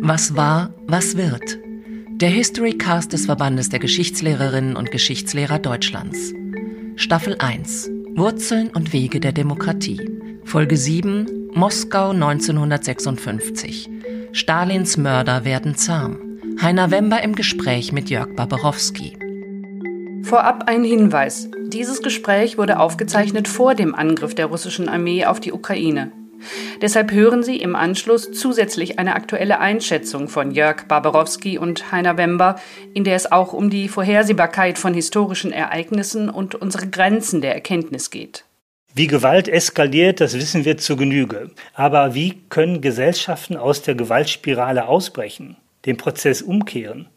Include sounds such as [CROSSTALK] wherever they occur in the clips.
Was war, was wird? Der Historycast des Verbandes der Geschichtslehrerinnen und Geschichtslehrer Deutschlands. Staffel 1. Wurzeln und Wege der Demokratie. Folge 7. Moskau 1956. Stalins Mörder werden zahm. Heiner Wember im Gespräch mit Jörg Barbarowski. Vorab ein Hinweis. Dieses Gespräch wurde aufgezeichnet vor dem Angriff der russischen Armee auf die Ukraine. Deshalb hören Sie im Anschluss zusätzlich eine aktuelle Einschätzung von Jörg Barbarowski und Heiner Wember, in der es auch um die Vorhersehbarkeit von historischen Ereignissen und unsere Grenzen der Erkenntnis geht. Wie Gewalt eskaliert, das wissen wir zu Genüge. Aber wie können Gesellschaften aus der Gewaltspirale ausbrechen, den Prozess umkehren?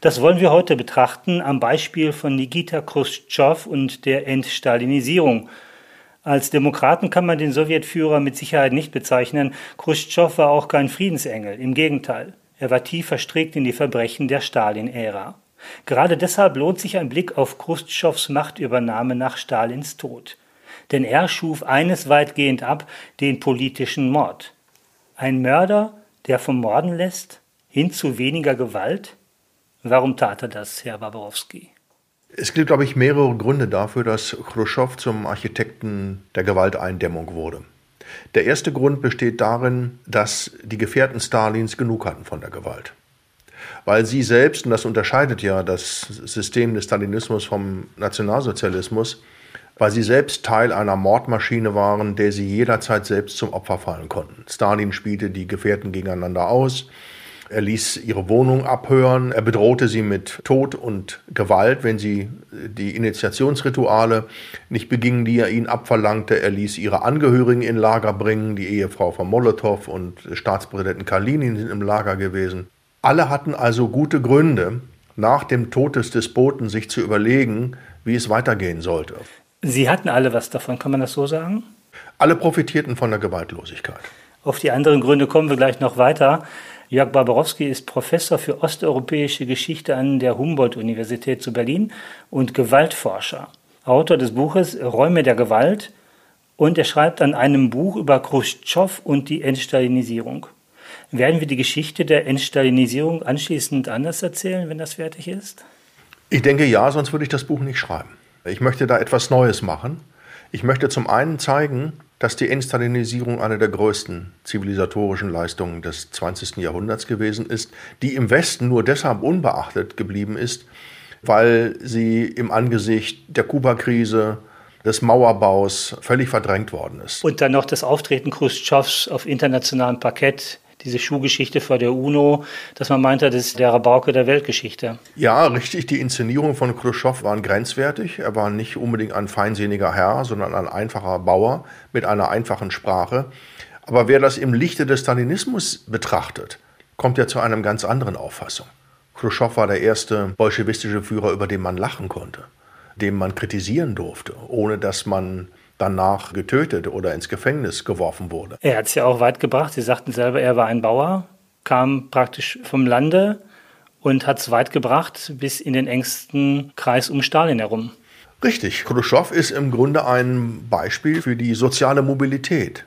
Das wollen wir heute betrachten am Beispiel von Nikita Khrushchev und der Entstalinisierung als Demokraten kann man den Sowjetführer mit Sicherheit nicht bezeichnen. Khrushchev war auch kein Friedensengel, im Gegenteil. Er war tief verstrickt in die Verbrechen der Stalin-Ära. Gerade deshalb lohnt sich ein Blick auf Khrushchevs Machtübernahme nach Stalins Tod. Denn er schuf eines weitgehend ab, den politischen Mord. Ein Mörder, der vom Morden lässt, hin zu weniger Gewalt? Warum tat er das, Herr Baborowski? Es gibt, glaube ich, mehrere Gründe dafür, dass Khrushchev zum Architekten der Gewalteindämmung wurde. Der erste Grund besteht darin, dass die Gefährten Stalins genug hatten von der Gewalt. Weil sie selbst, und das unterscheidet ja das System des Stalinismus vom Nationalsozialismus, weil sie selbst Teil einer Mordmaschine waren, der sie jederzeit selbst zum Opfer fallen konnten. Stalin spielte die Gefährten gegeneinander aus. Er ließ ihre Wohnung abhören, er bedrohte sie mit Tod und Gewalt, wenn sie die Initiationsrituale nicht begingen, die er ihnen abverlangte. Er ließ ihre Angehörigen in Lager bringen, die Ehefrau von Molotow und Staatspräsidenten Kalinin sind im Lager gewesen. Alle hatten also gute Gründe, nach dem Tod des Despoten sich zu überlegen, wie es weitergehen sollte. Sie hatten alle was davon, kann man das so sagen? Alle profitierten von der Gewaltlosigkeit. Auf die anderen Gründe kommen wir gleich noch weiter. Jörg Barbarowski ist Professor für osteuropäische Geschichte an der Humboldt-Universität zu Berlin und Gewaltforscher. Autor des Buches Räume der Gewalt und er schreibt an einem Buch über Khrushchev und die Entstalinisierung. Werden wir die Geschichte der Entstalinisierung anschließend anders erzählen, wenn das fertig ist? Ich denke ja, sonst würde ich das Buch nicht schreiben. Ich möchte da etwas Neues machen. Ich möchte zum einen zeigen, dass die Entstalinisierung eine der größten zivilisatorischen Leistungen des 20. Jahrhunderts gewesen ist, die im Westen nur deshalb unbeachtet geblieben ist, weil sie im Angesicht der Kuba-Krise, des Mauerbaus völlig verdrängt worden ist. Und dann noch das Auftreten Khrushchevs auf internationalem Parkett diese Schuhgeschichte vor der UNO, dass man meinte, das ist der Rabauke der Weltgeschichte. Ja, richtig. Die Inszenierung von Khrushchev waren grenzwertig. Er war nicht unbedingt ein feinsinniger Herr, sondern ein einfacher Bauer mit einer einfachen Sprache. Aber wer das im Lichte des Stalinismus betrachtet, kommt ja zu einer ganz anderen Auffassung. Khrushchev war der erste bolschewistische Führer, über den man lachen konnte, den man kritisieren durfte, ohne dass man danach getötet oder ins Gefängnis geworfen wurde. Er hat es ja auch weit gebracht. Sie sagten selber, er war ein Bauer, kam praktisch vom Lande und hat es weit gebracht bis in den engsten Kreis um Stalin herum. Richtig. Khrushchev ist im Grunde ein Beispiel für die soziale Mobilität,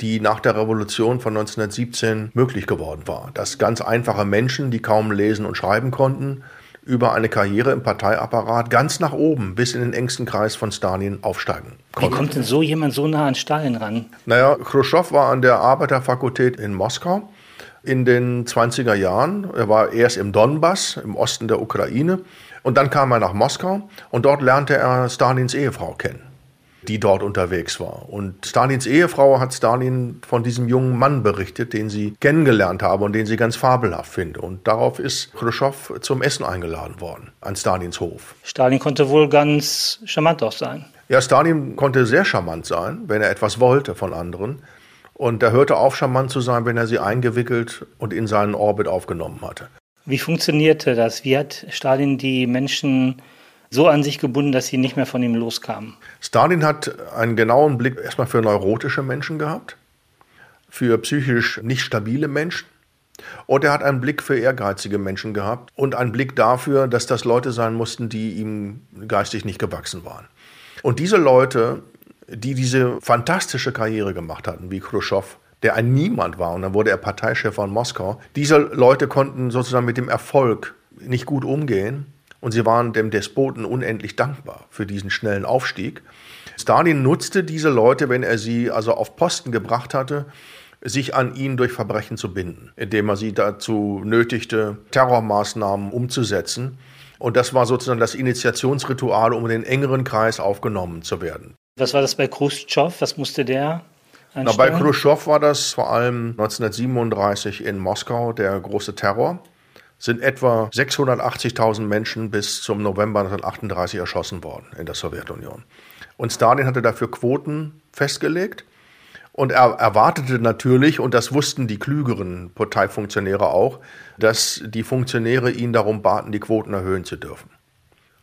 die nach der Revolution von 1917 möglich geworden war. Dass ganz einfache Menschen, die kaum lesen und schreiben konnten, über eine Karriere im Parteiapparat ganz nach oben bis in den engsten Kreis von Stalin aufsteigen konnten. Wie kommt denn so jemand so nah an Stalin ran? Naja, Khrushchev war an der Arbeiterfakultät in Moskau in den 20er Jahren. Er war erst im Donbass, im Osten der Ukraine. Und dann kam er nach Moskau und dort lernte er Stalins Ehefrau kennen die dort unterwegs war. Und Stalins Ehefrau hat Stalin von diesem jungen Mann berichtet, den sie kennengelernt habe und den sie ganz fabelhaft finde. Und darauf ist Khrushchev zum Essen eingeladen worden, an Stalins Hof. Stalin konnte wohl ganz charmant auch sein. Ja, Stalin konnte sehr charmant sein, wenn er etwas wollte von anderen. Und er hörte auf, charmant zu sein, wenn er sie eingewickelt und in seinen Orbit aufgenommen hatte. Wie funktionierte das? Wie hat Stalin die Menschen so an sich gebunden, dass sie nicht mehr von ihm loskamen. Stalin hat einen genauen Blick erstmal für neurotische Menschen gehabt, für psychisch nicht stabile Menschen. Und er hat einen Blick für ehrgeizige Menschen gehabt und einen Blick dafür, dass das Leute sein mussten, die ihm geistig nicht gewachsen waren. Und diese Leute, die diese fantastische Karriere gemacht hatten, wie Khrushchev, der ein Niemand war und dann wurde er Parteichef von Moskau. Diese Leute konnten sozusagen mit dem Erfolg nicht gut umgehen und sie waren dem Despoten unendlich dankbar für diesen schnellen Aufstieg. Stalin nutzte diese Leute, wenn er sie also auf Posten gebracht hatte, sich an ihn durch Verbrechen zu binden, indem er sie dazu nötigte, Terrormaßnahmen umzusetzen. Und das war sozusagen das Initiationsritual, um in den engeren Kreis aufgenommen zu werden. Was war das bei Khrushchev? Was musste der Na, bei Khrushchev war das vor allem 1937 in Moskau der große Terror. Sind etwa 680.000 Menschen bis zum November 1938 erschossen worden in der Sowjetunion. Und Stalin hatte dafür Quoten festgelegt. Und er erwartete natürlich, und das wussten die klügeren Parteifunktionäre auch, dass die Funktionäre ihn darum baten, die Quoten erhöhen zu dürfen.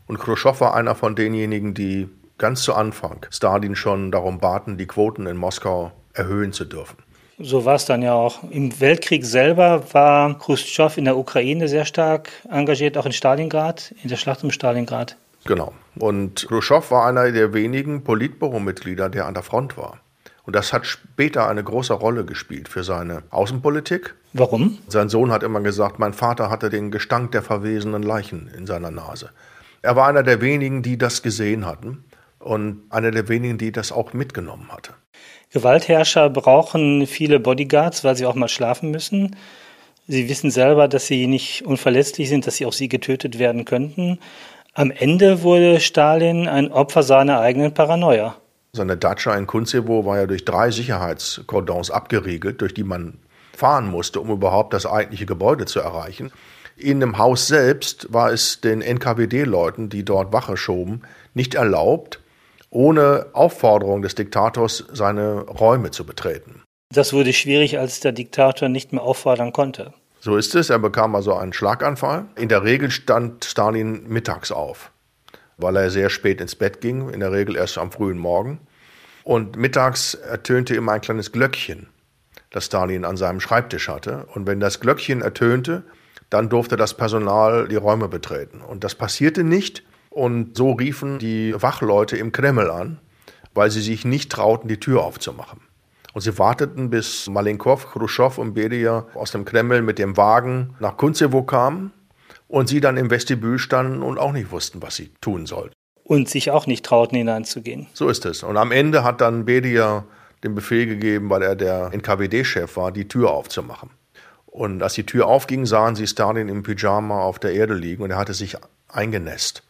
Und Khrushchev war einer von denjenigen, die ganz zu Anfang Stalin schon darum baten, die Quoten in Moskau erhöhen zu dürfen. So war es dann ja auch. Im Weltkrieg selber war Khrushchev in der Ukraine sehr stark engagiert, auch in Stalingrad, in der Schlacht um Stalingrad. Genau. Und Khrushchev war einer der wenigen Politbüromitglieder, der an der Front war. Und das hat später eine große Rolle gespielt für seine Außenpolitik. Warum? Sein Sohn hat immer gesagt, mein Vater hatte den Gestank der verwesenen Leichen in seiner Nase. Er war einer der wenigen, die das gesehen hatten und einer der wenigen, die das auch mitgenommen hatte. Gewaltherrscher brauchen viele Bodyguards, weil sie auch mal schlafen müssen. Sie wissen selber, dass sie nicht unverletzlich sind, dass sie auch sie getötet werden könnten. Am Ende wurde Stalin ein Opfer seiner eigenen Paranoia. Seine Datscha in Kuntsevo war ja durch drei Sicherheitskordons abgeriegelt, durch die man fahren musste, um überhaupt das eigentliche Gebäude zu erreichen. In dem Haus selbst war es den NKWD-Leuten, die dort Wache schoben, nicht erlaubt, ohne Aufforderung des Diktators seine Räume zu betreten. Das wurde schwierig, als der Diktator nicht mehr auffordern konnte. So ist es. Er bekam also einen Schlaganfall. In der Regel stand Stalin mittags auf weil er sehr spät ins Bett ging, in der Regel erst am frühen Morgen. Und mittags ertönte immer ein kleines Glöckchen, das Stalin an seinem Schreibtisch hatte. Und wenn das Glöckchen ertönte, dann durfte das Personal die Räume betreten. Und das passierte nicht. Und so riefen die Wachleute im Kreml an, weil sie sich nicht trauten, die Tür aufzumachen. Und sie warteten, bis Malenkov, Khrushchev und Beria aus dem Kreml mit dem Wagen nach Kuntsevo kamen und sie dann im Vestibül standen und auch nicht wussten, was sie tun sollten. Und sich auch nicht trauten, hineinzugehen. So ist es. Und am Ende hat dann Bedia den Befehl gegeben, weil er der NKWD-Chef war, die Tür aufzumachen. Und als die Tür aufging, sahen sie Stalin im Pyjama auf der Erde liegen und er hatte sich eingenässt.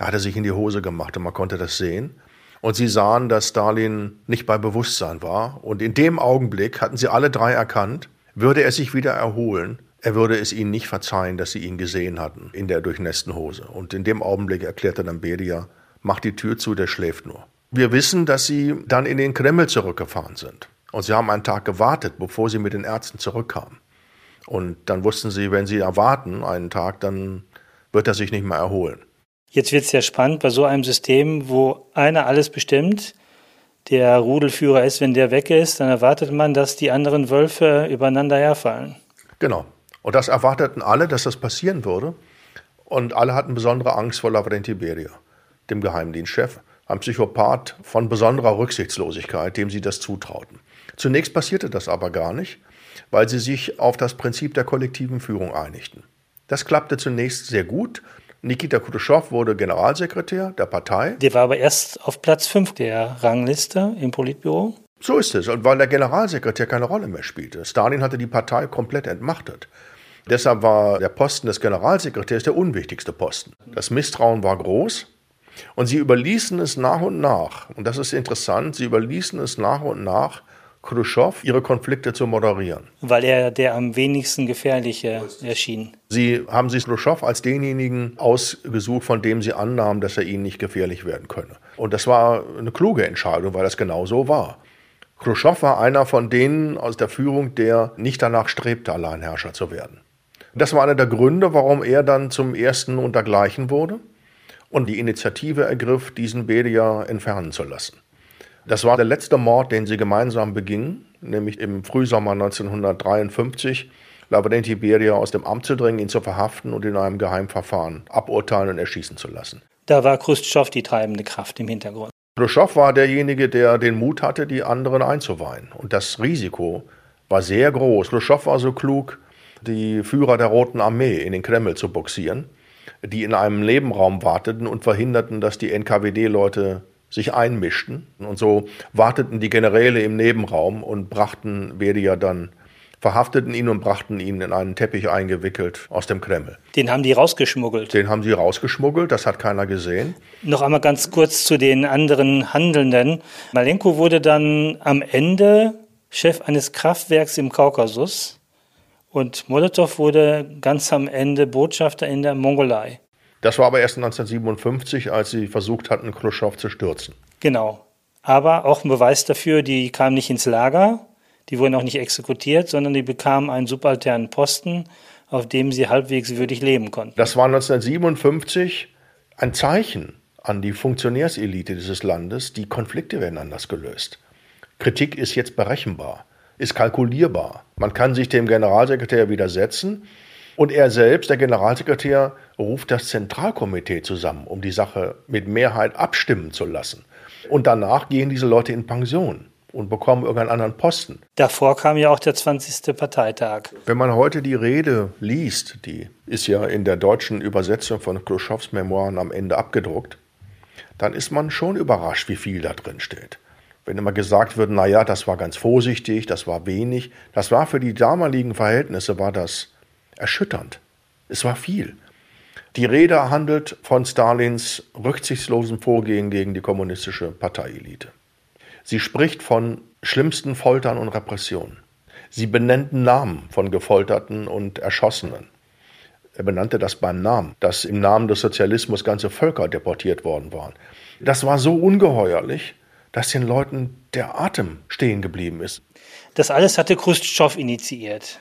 Er hatte sich in die Hose gemacht und man konnte das sehen. Und sie sahen, dass Stalin nicht bei Bewusstsein war. Und in dem Augenblick hatten sie alle drei erkannt, würde er sich wieder erholen, er würde es ihnen nicht verzeihen, dass sie ihn gesehen hatten in der durchnässten Hose. Und in dem Augenblick erklärte dann Beria, mach die Tür zu, der schläft nur. Wir wissen, dass sie dann in den Kreml zurückgefahren sind. Und sie haben einen Tag gewartet, bevor sie mit den Ärzten zurückkamen. Und dann wussten sie, wenn sie erwarten einen Tag, dann wird er sich nicht mehr erholen. Jetzt wird es ja spannend bei so einem System, wo einer alles bestimmt, der Rudelführer ist, wenn der weg ist, dann erwartet man, dass die anderen Wölfe übereinander herfallen. Genau. Und das erwarteten alle, dass das passieren würde. Und alle hatten besondere Angst vor Lavrenti Beria, dem Geheimdienstchef, ein Psychopath von besonderer Rücksichtslosigkeit, dem sie das zutrauten. Zunächst passierte das aber gar nicht, weil sie sich auf das Prinzip der kollektiven Führung einigten. Das klappte zunächst sehr gut. Nikita Khrushchev wurde Generalsekretär der Partei. Der war aber erst auf Platz 5 der Rangliste im Politbüro. So ist es. Und weil der Generalsekretär keine Rolle mehr spielte. Stalin hatte die Partei komplett entmachtet. Deshalb war der Posten des Generalsekretärs der unwichtigste Posten. Das Misstrauen war groß und sie überließen es nach und nach, und das ist interessant, sie überließen es nach und nach Khrushchev, ihre Konflikte zu moderieren. Weil er der am wenigsten gefährliche erschien. Sie haben sich Khrushchev als denjenigen ausgesucht, von dem sie annahmen, dass er ihnen nicht gefährlich werden könne. Und das war eine kluge Entscheidung, weil das genau so war. Khrushchev war einer von denen aus der Führung, der nicht danach strebte, Alleinherrscher zu werden. Das war einer der Gründe, warum er dann zum ersten untergleichen wurde und die Initiative ergriff, diesen Bedia entfernen zu lassen. Das war der letzte Mord, den sie gemeinsam begingen, nämlich im Frühsommer 1953, Lavrenti Beria aus dem Amt zu drängen, ihn zu verhaften und in einem Geheimverfahren aburteilen und erschießen zu lassen. Da war Khrushchev die treibende Kraft im Hintergrund. Khrushchev war derjenige, der den Mut hatte, die anderen einzuweihen. Und das Risiko war sehr groß. Khrushchev war so klug, die Führer der Roten Armee in den Kreml zu boxieren, die in einem Nebenraum warteten und verhinderten, dass die NKWD-Leute sich einmischten. Und so warteten die Generäle im Nebenraum und brachten Beria dann verhafteten ihn und brachten ihn in einen Teppich eingewickelt aus dem Kreml. Den haben die rausgeschmuggelt. Den haben sie rausgeschmuggelt, das hat keiner gesehen. Noch einmal ganz kurz zu den anderen Handelnden. Malenko wurde dann am Ende Chef eines Kraftwerks im Kaukasus und Molotow wurde ganz am Ende Botschafter in der Mongolei. Das war aber erst 1957, als sie versucht hatten, Khrushchev zu stürzen. Genau. Aber auch ein Beweis dafür, die kamen nicht ins Lager, die wurden auch nicht exekutiert, sondern die bekamen einen subalternen Posten, auf dem sie halbwegs würdig leben konnten. Das war 1957 ein Zeichen an die Funktionärselite dieses Landes, die Konflikte werden anders gelöst. Kritik ist jetzt berechenbar, ist kalkulierbar. Man kann sich dem Generalsekretär widersetzen und er selbst, der Generalsekretär, ruft das Zentralkomitee zusammen, um die Sache mit Mehrheit abstimmen zu lassen. Und danach gehen diese Leute in Pension und bekommen irgendeinen anderen Posten. Davor kam ja auch der 20. Parteitag. Wenn man heute die Rede liest, die ist ja in der deutschen Übersetzung von Khrushchevs Memoiren am Ende abgedruckt, dann ist man schon überrascht, wie viel da drin steht. Wenn immer gesagt wird, na ja, das war ganz vorsichtig, das war wenig, das war für die damaligen Verhältnisse war das erschütternd. Es war viel. Die Rede handelt von Stalins rücksichtslosem Vorgehen gegen die kommunistische Parteielite. Sie spricht von schlimmsten Foltern und Repressionen. Sie benennt Namen von Gefolterten und Erschossenen. Er benannte das beim Namen, dass im Namen des Sozialismus ganze Völker deportiert worden waren. Das war so ungeheuerlich, dass den Leuten der Atem stehen geblieben ist. Das alles hatte Khrushchev initiiert.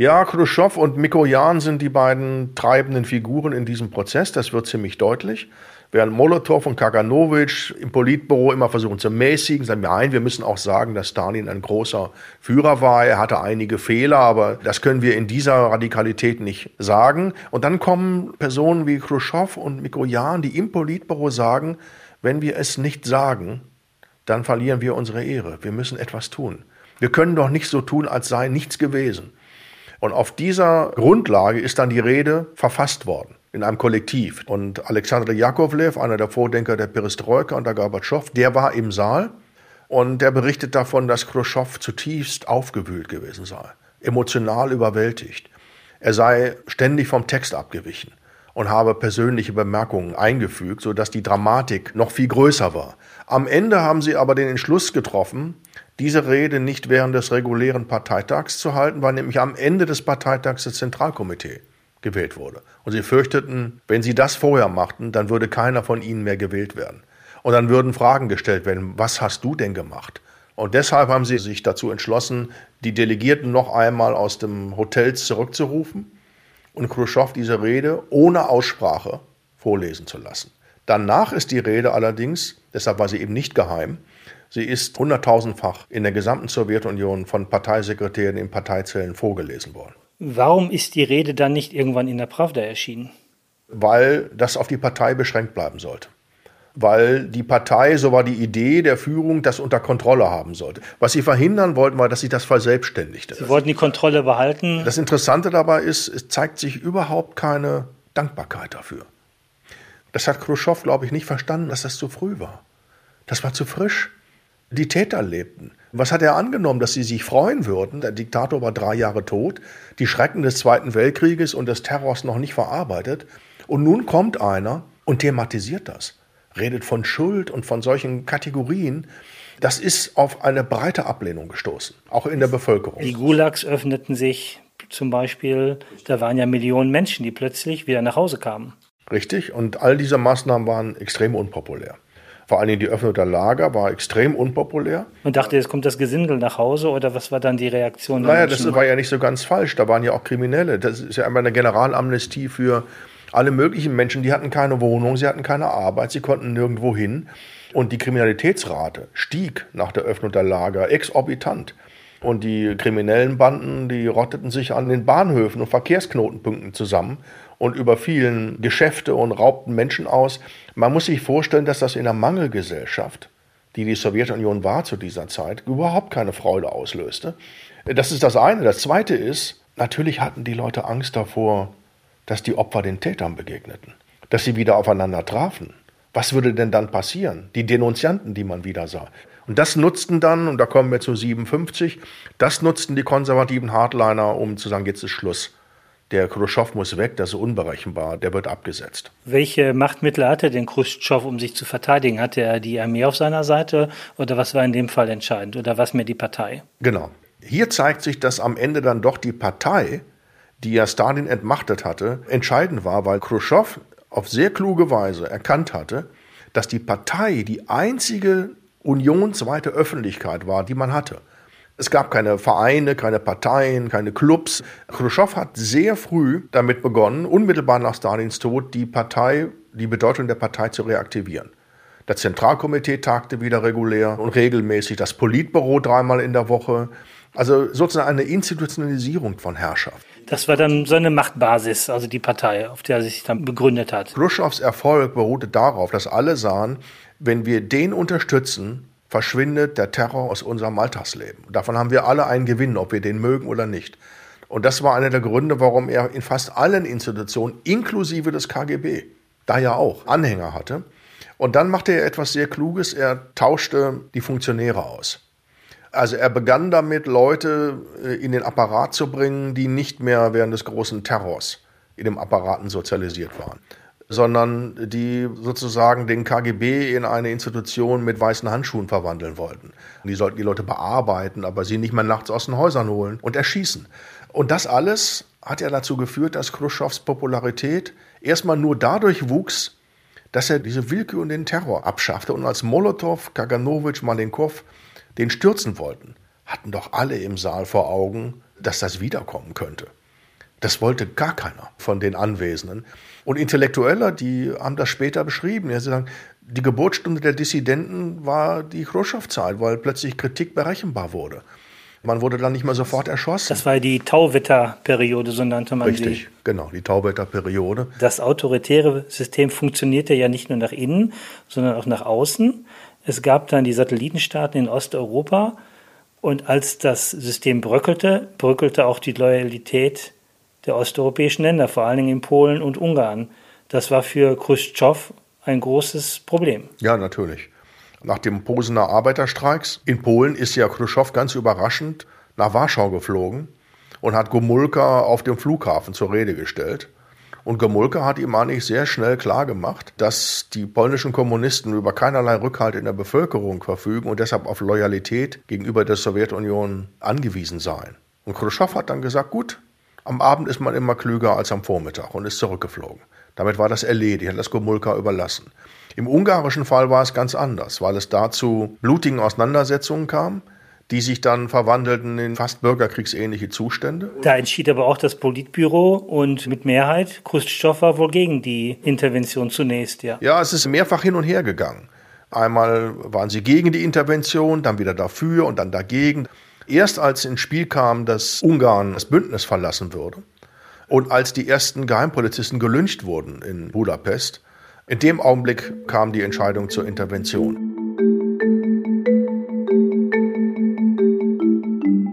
Ja, Khrushchev und Mikoyan sind die beiden treibenden Figuren in diesem Prozess, das wird ziemlich deutlich. Während Molotow und Kaganovich im Politbüro immer versuchen zu mäßigen, sagen, nein, wir müssen auch sagen, dass Stalin ein großer Führer war. Er hatte einige Fehler, aber das können wir in dieser Radikalität nicht sagen. Und dann kommen Personen wie Khrushchev und Mikoyan, die im Politbüro sagen, wenn wir es nicht sagen, dann verlieren wir unsere Ehre. Wir müssen etwas tun. Wir können doch nicht so tun, als sei nichts gewesen. Und auf dieser Grundlage ist dann die Rede verfasst worden in einem Kollektiv. Und Alexander Jakovlev, einer der Vordenker der Perestroika unter Gorbatschow, der war im Saal und der berichtet davon, dass Khrushchev zutiefst aufgewühlt gewesen sei, emotional überwältigt. Er sei ständig vom Text abgewichen und habe persönliche Bemerkungen eingefügt, sodass die Dramatik noch viel größer war. Am Ende haben sie aber den Entschluss getroffen, diese Rede nicht während des regulären Parteitags zu halten, weil nämlich am Ende des Parteitags das Zentralkomitee gewählt wurde. Und sie fürchteten, wenn sie das vorher machten, dann würde keiner von ihnen mehr gewählt werden. Und dann würden Fragen gestellt werden, was hast du denn gemacht? Und deshalb haben sie sich dazu entschlossen, die Delegierten noch einmal aus dem Hotel zurückzurufen und Khrushchev diese Rede ohne Aussprache vorlesen zu lassen. Danach ist die Rede allerdings, deshalb war sie eben nicht geheim, sie ist hunderttausendfach in der gesamten Sowjetunion von Parteisekretären in Parteizellen vorgelesen worden. Warum ist die Rede dann nicht irgendwann in der Pravda erschienen? Weil das auf die Partei beschränkt bleiben sollte. Weil die Partei, so war die Idee der Führung, das unter Kontrolle haben sollte. Was sie verhindern wollten, war, dass sich das verselbstständigte. Sie wollten die Kontrolle behalten. Das Interessante dabei ist, es zeigt sich überhaupt keine Dankbarkeit dafür. Das hat Khrushchev, glaube ich, nicht verstanden, dass das zu früh war. Das war zu frisch. Die Täter lebten. Was hat er angenommen, dass sie sich freuen würden? Der Diktator war drei Jahre tot, die Schrecken des Zweiten Weltkrieges und des Terrors noch nicht verarbeitet. Und nun kommt einer und thematisiert das, redet von Schuld und von solchen Kategorien. Das ist auf eine breite Ablehnung gestoßen, auch in der Bevölkerung. Die Gulags öffneten sich zum Beispiel, da waren ja Millionen Menschen, die plötzlich wieder nach Hause kamen. Richtig, und all diese Maßnahmen waren extrem unpopulär. Vor allem die Öffnung der Lager war extrem unpopulär. Man dachte, jetzt kommt das Gesindel nach Hause oder was war dann die Reaktion? Naja, das war ja nicht so ganz falsch. Da waren ja auch Kriminelle. Das ist ja einmal eine Generalamnestie für alle möglichen Menschen. Die hatten keine Wohnung, sie hatten keine Arbeit, sie konnten nirgendwo hin. Und die Kriminalitätsrate stieg nach der Öffnung der Lager exorbitant. Und die kriminellen Banden, die rotteten sich an den Bahnhöfen und Verkehrsknotenpunkten zusammen und überfielen Geschäfte und raubten Menschen aus. Man muss sich vorstellen, dass das in einer Mangelgesellschaft die die Sowjetunion war zu dieser Zeit, überhaupt keine Freude auslöste. Das ist das eine. Das zweite ist, natürlich hatten die Leute Angst davor, dass die Opfer den Tätern begegneten, dass sie wieder aufeinander trafen. Was würde denn dann passieren? Die Denunzianten, die man wieder sah. Und das nutzten dann, und da kommen wir zu 57, das nutzten die konservativen Hardliner, um zu sagen, jetzt ist Schluss. Der Khrushchev muss weg, das ist unberechenbar, der wird abgesetzt. Welche Machtmittel hatte denn Khrushchev, um sich zu verteidigen? Hatte er die Armee auf seiner Seite oder was war in dem Fall entscheidend oder was mehr die Partei? Genau. Hier zeigt sich, dass am Ende dann doch die Partei, die ja Stalin entmachtet hatte, entscheidend war, weil Khrushchev auf sehr kluge Weise erkannt hatte, dass die Partei die einzige unionsweite Öffentlichkeit war, die man hatte. Es gab keine Vereine, keine Parteien, keine Clubs. Khrushchev hat sehr früh damit begonnen, unmittelbar nach Stalins Tod, die Partei, die Bedeutung der Partei zu reaktivieren. Das Zentralkomitee tagte wieder regulär und regelmäßig, das Politbüro dreimal in der Woche. Also sozusagen eine Institutionalisierung von Herrschaft. Das war dann seine Machtbasis, also die Partei, auf der er sich dann begründet hat. Khrushchevs Erfolg beruhte darauf, dass alle sahen, wenn wir den unterstützen, verschwindet der Terror aus unserem Alltagsleben. Davon haben wir alle einen Gewinn, ob wir den mögen oder nicht. Und das war einer der Gründe, warum er in fast allen Institutionen, inklusive des KGB, da ja auch Anhänger hatte. Und dann machte er etwas sehr Kluges, er tauschte die Funktionäre aus. Also er begann damit, Leute äh, in den Apparat zu bringen, die nicht mehr während des großen Terrors in dem Apparaten sozialisiert waren sondern die sozusagen den KGB in eine Institution mit weißen Handschuhen verwandeln wollten. Die sollten die Leute bearbeiten, aber sie nicht mehr nachts aus den Häusern holen und erschießen. Und das alles hat ja dazu geführt, dass Khrushchevs Popularität erstmal nur dadurch wuchs, dass er diese Willkür und den Terror abschaffte. Und als Molotow, Kaganowitsch, Malenkov den stürzen wollten, hatten doch alle im Saal vor Augen, dass das wiederkommen könnte. Das wollte gar keiner von den Anwesenden. Und Intellektuelle, die haben das später beschrieben. Sie sagen, die Geburtsstunde der Dissidenten war die Khrushchev-Zeit, weil plötzlich Kritik berechenbar wurde. Man wurde dann nicht mehr sofort erschossen. Das war die Tauwetter-Periode, so nannte man Richtig, sie. Richtig, genau, die Tauwetter-Periode. Das autoritäre System funktionierte ja nicht nur nach innen, sondern auch nach außen. Es gab dann die Satellitenstaaten in Osteuropa. Und als das System bröckelte, bröckelte auch die Loyalität der osteuropäischen Länder, vor allen Dingen in Polen und Ungarn. Das war für Khrushchev ein großes Problem. Ja, natürlich. Nach dem Posener Arbeiterstreiks in Polen ist ja Khrushchev ganz überraschend nach Warschau geflogen und hat Gomulka auf dem Flughafen zur Rede gestellt. Und Gomulka hat ihm eigentlich sehr schnell klargemacht, dass die polnischen Kommunisten über keinerlei Rückhalt in der Bevölkerung verfügen und deshalb auf Loyalität gegenüber der Sowjetunion angewiesen seien. Und Khrushchev hat dann gesagt, gut, am Abend ist man immer klüger als am Vormittag und ist zurückgeflogen. Damit war das erledigt, hat das Gomulka überlassen. Im ungarischen Fall war es ganz anders, weil es da zu blutigen Auseinandersetzungen kam, die sich dann verwandelten in fast bürgerkriegsähnliche Zustände. Da entschied aber auch das Politbüro und mit Mehrheit, Khrushchev war wohl gegen die Intervention zunächst, ja. Ja, es ist mehrfach hin und her gegangen. Einmal waren sie gegen die Intervention, dann wieder dafür und dann dagegen. Erst als ins Spiel kam, dass Ungarn das Bündnis verlassen würde und als die ersten Geheimpolizisten gelyncht wurden in Budapest, in dem Augenblick kam die Entscheidung zur Intervention.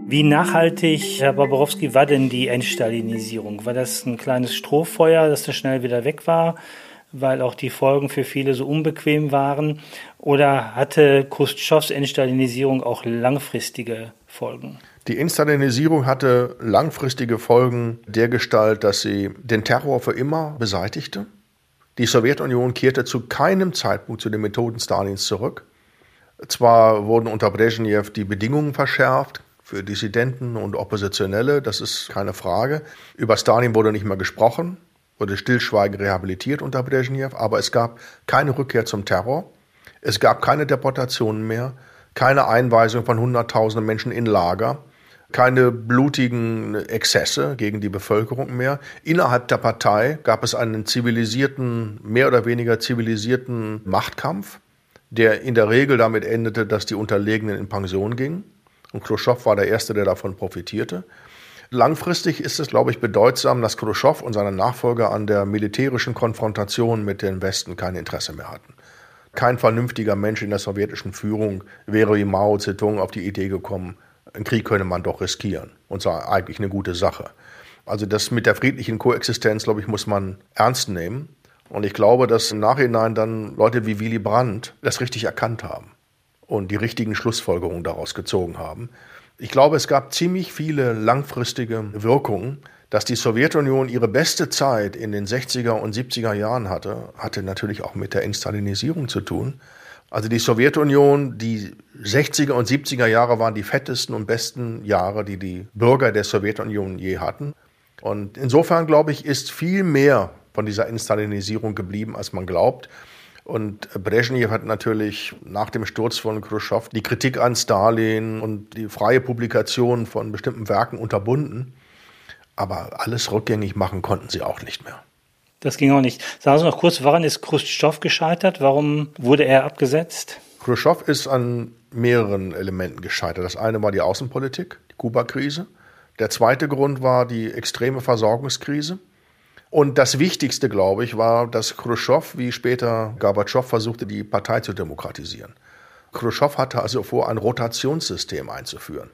Wie nachhaltig, Herr Barbarowski, war denn die Entstalinisierung? War das ein kleines Strohfeuer, das dann schnell wieder weg war, weil auch die Folgen für viele so unbequem waren? Oder hatte Khrushchevs Entstalinisierung auch langfristige Folgen? Die Instalinisierung hatte langfristige Folgen der Gestalt, dass sie den Terror für immer beseitigte. Die Sowjetunion kehrte zu keinem Zeitpunkt zu den Methoden Stalins zurück. Zwar wurden unter Brezhnev die Bedingungen verschärft für Dissidenten und Oppositionelle, das ist keine Frage. Über Stalin wurde nicht mehr gesprochen, wurde stillschweigend rehabilitiert unter Brezhnev, aber es gab keine Rückkehr zum Terror. Es gab keine Deportationen mehr keine Einweisung von Hunderttausenden Menschen in Lager, keine blutigen Exzesse gegen die Bevölkerung mehr. Innerhalb der Partei gab es einen zivilisierten, mehr oder weniger zivilisierten Machtkampf, der in der Regel damit endete, dass die Unterlegenen in Pension gingen. Und Khrushchev war der Erste, der davon profitierte. Langfristig ist es, glaube ich, bedeutsam, dass Khrushchev und seine Nachfolger an der militärischen Konfrontation mit dem Westen kein Interesse mehr hatten. Kein vernünftiger Mensch in der sowjetischen Führung wäre wie Mao Zedong auf die Idee gekommen, einen Krieg könne man doch riskieren. Und zwar eigentlich eine gute Sache. Also das mit der friedlichen Koexistenz, glaube ich, muss man ernst nehmen. Und ich glaube, dass im Nachhinein dann Leute wie Willy Brandt das richtig erkannt haben und die richtigen Schlussfolgerungen daraus gezogen haben. Ich glaube, es gab ziemlich viele langfristige Wirkungen. Dass die Sowjetunion ihre beste Zeit in den 60er und 70er Jahren hatte, hatte natürlich auch mit der Instalinisierung zu tun. Also die Sowjetunion, die 60er und 70er Jahre waren die fettesten und besten Jahre, die die Bürger der Sowjetunion je hatten. Und insofern, glaube ich, ist viel mehr von dieser Instalinisierung geblieben, als man glaubt. Und Brezhnev hat natürlich nach dem Sturz von Khrushchev die Kritik an Stalin und die freie Publikation von bestimmten Werken unterbunden. Aber alles rückgängig machen konnten sie auch nicht mehr. Das ging auch nicht. Sagen Sie noch kurz, woran ist Khrushchev gescheitert? Warum wurde er abgesetzt? Khrushchev ist an mehreren Elementen gescheitert. Das eine war die Außenpolitik, die Kuba-Krise. Der zweite Grund war die extreme Versorgungskrise. Und das Wichtigste, glaube ich, war, dass Khrushchev, wie später Gorbatschow, versuchte, die Partei zu demokratisieren. Khrushchev hatte also vor, ein Rotationssystem einzuführen.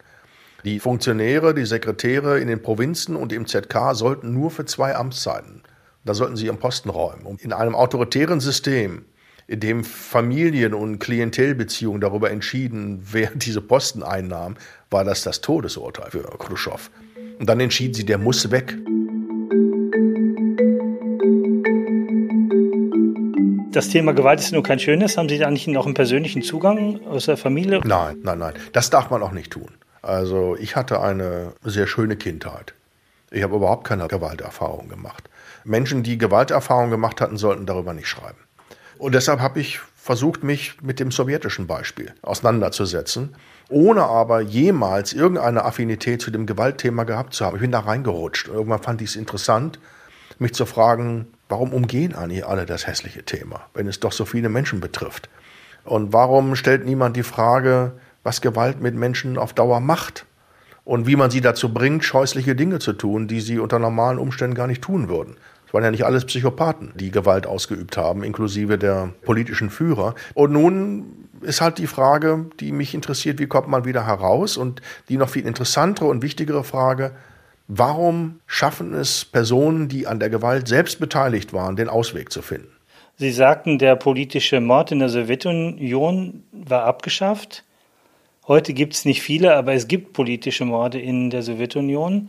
Die Funktionäre, die Sekretäre in den Provinzen und im ZK sollten nur für zwei Amtszeiten, da sollten sie ihren Posten räumen. Und in einem autoritären System, in dem Familien- und Klientelbeziehungen darüber entschieden, [LAUGHS] wer diese Posten einnahm, war das das Todesurteil für Khrushchev. Und dann entschieden sie, der muss weg. Das Thema Gewalt ist nur kein schönes. Haben Sie da eigentlich noch einen persönlichen Zugang aus der Familie? Nein, nein, nein. Das darf man auch nicht tun. Also ich hatte eine sehr schöne Kindheit. Ich habe überhaupt keine Gewalterfahrung gemacht. Menschen, die Gewalterfahrung gemacht hatten, sollten darüber nicht schreiben. Und deshalb habe ich versucht, mich mit dem sowjetischen Beispiel auseinanderzusetzen, ohne aber jemals irgendeine Affinität zu dem Gewaltthema gehabt zu haben. Ich bin da reingerutscht. Irgendwann fand ich es interessant, mich zu fragen, warum umgehen eigentlich alle das hässliche Thema, wenn es doch so viele Menschen betrifft? Und warum stellt niemand die Frage, was Gewalt mit Menschen auf Dauer macht? Und wie man sie dazu bringt, scheußliche Dinge zu tun, die sie unter normalen Umständen gar nicht tun würden. Es waren ja nicht alles Psychopathen, die Gewalt ausgeübt haben, inklusive der politischen Führer. Und nun ist halt die Frage, die mich interessiert, wie kommt man wieder heraus? Und die noch viel interessantere und wichtigere Frage, Warum schaffen es Personen, die an der Gewalt selbst beteiligt waren, den Ausweg zu finden? Sie sagten, der politische Mord in der Sowjetunion war abgeschafft. Heute gibt es nicht viele, aber es gibt politische Morde in der Sowjetunion.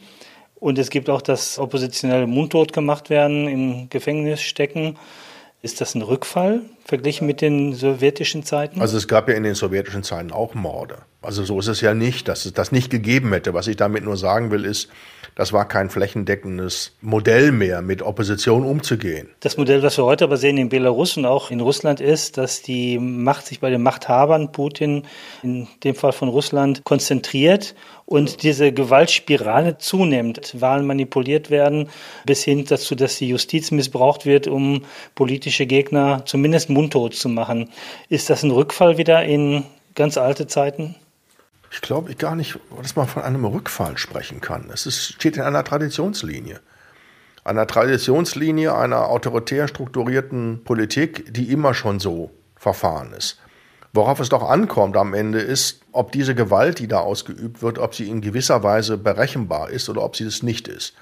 Und es gibt auch, dass Oppositionelle mundtot gemacht werden, im Gefängnis stecken. Ist das ein Rückfall verglichen mit den sowjetischen Zeiten? Also es gab ja in den sowjetischen Zeiten auch Morde. Also so ist es ja nicht, dass es das nicht gegeben hätte. Was ich damit nur sagen will, ist, das war kein flächendeckendes Modell mehr, mit Opposition umzugehen. Das Modell, was wir heute aber sehen in Belarus und auch in Russland, ist, dass die Macht sich bei den Machthabern, Putin, in dem Fall von Russland, konzentriert und diese Gewaltspirale zunimmt, Wahlen manipuliert werden, bis hin dazu, dass die Justiz missbraucht wird, um politische Gegner zumindest mundtot zu machen. Ist das ein Rückfall wieder in ganz alte Zeiten? Ich glaube gar nicht, dass man von einem Rückfall sprechen kann. Es ist, steht in einer Traditionslinie. Einer Traditionslinie einer autoritär strukturierten Politik, die immer schon so verfahren ist. Worauf es doch ankommt am Ende ist, ob diese Gewalt, die da ausgeübt wird, ob sie in gewisser Weise berechenbar ist oder ob sie es nicht ist.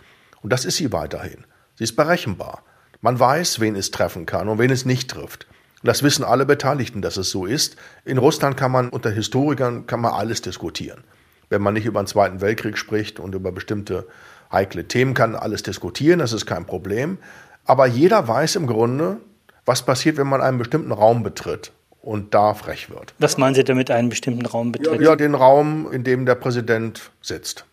Und das ist sie weiterhin. Sie ist berechenbar. Man weiß, wen es treffen kann und wen es nicht trifft. Das wissen alle Beteiligten, dass es so ist. In Russland kann man unter Historikern kann man alles diskutieren. Wenn man nicht über den Zweiten Weltkrieg spricht und über bestimmte heikle Themen, kann alles diskutieren, das ist kein Problem. Aber jeder weiß im Grunde, was passiert, wenn man einen bestimmten Raum betritt und da frech wird. Was meinen Sie damit, einen bestimmten Raum betritt? Ja, ja, den Raum, in dem der Präsident sitzt.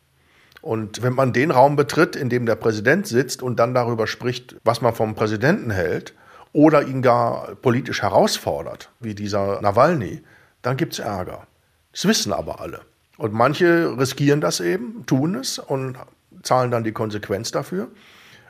Und wenn man den Raum betritt, in dem der Präsident sitzt und dann darüber spricht, was man vom Präsidenten hält, oder ihn gar politisch herausfordert, wie dieser Nawalny, dann gibt es Ärger. Das wissen aber alle. Und manche riskieren das eben, tun es und zahlen dann die Konsequenz dafür.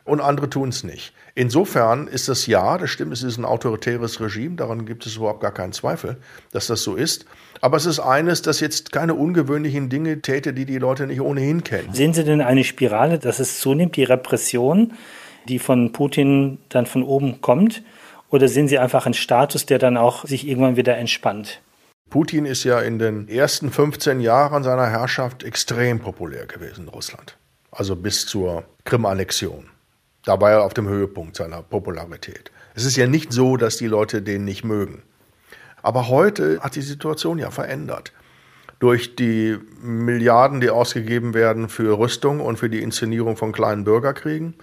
Und andere tun es nicht. Insofern ist das ja, das stimmt, es ist ein autoritäres Regime, daran gibt es überhaupt gar keinen Zweifel, dass das so ist. Aber es ist eines, das jetzt keine ungewöhnlichen Dinge täte, die die Leute nicht ohnehin kennen. Sehen Sie denn eine Spirale, dass es zunimmt, die Repression? Die von Putin dann von oben kommt Oder sehen Sie einfach einen Status, der dann auch sich irgendwann wieder entspannt? Putin ist ja in den ersten 15 Jahren seiner Herrschaft extrem populär gewesen in Russland. Also bis zur Krim-Annexion. Da war er auf dem Höhepunkt seiner Popularität. Es ist ja nicht so, dass die Leute den nicht mögen. Aber heute hat die Situation ja verändert. Durch die Milliarden, die ausgegeben werden für Rüstung und für die Inszenierung von kleinen Bürgerkriegen,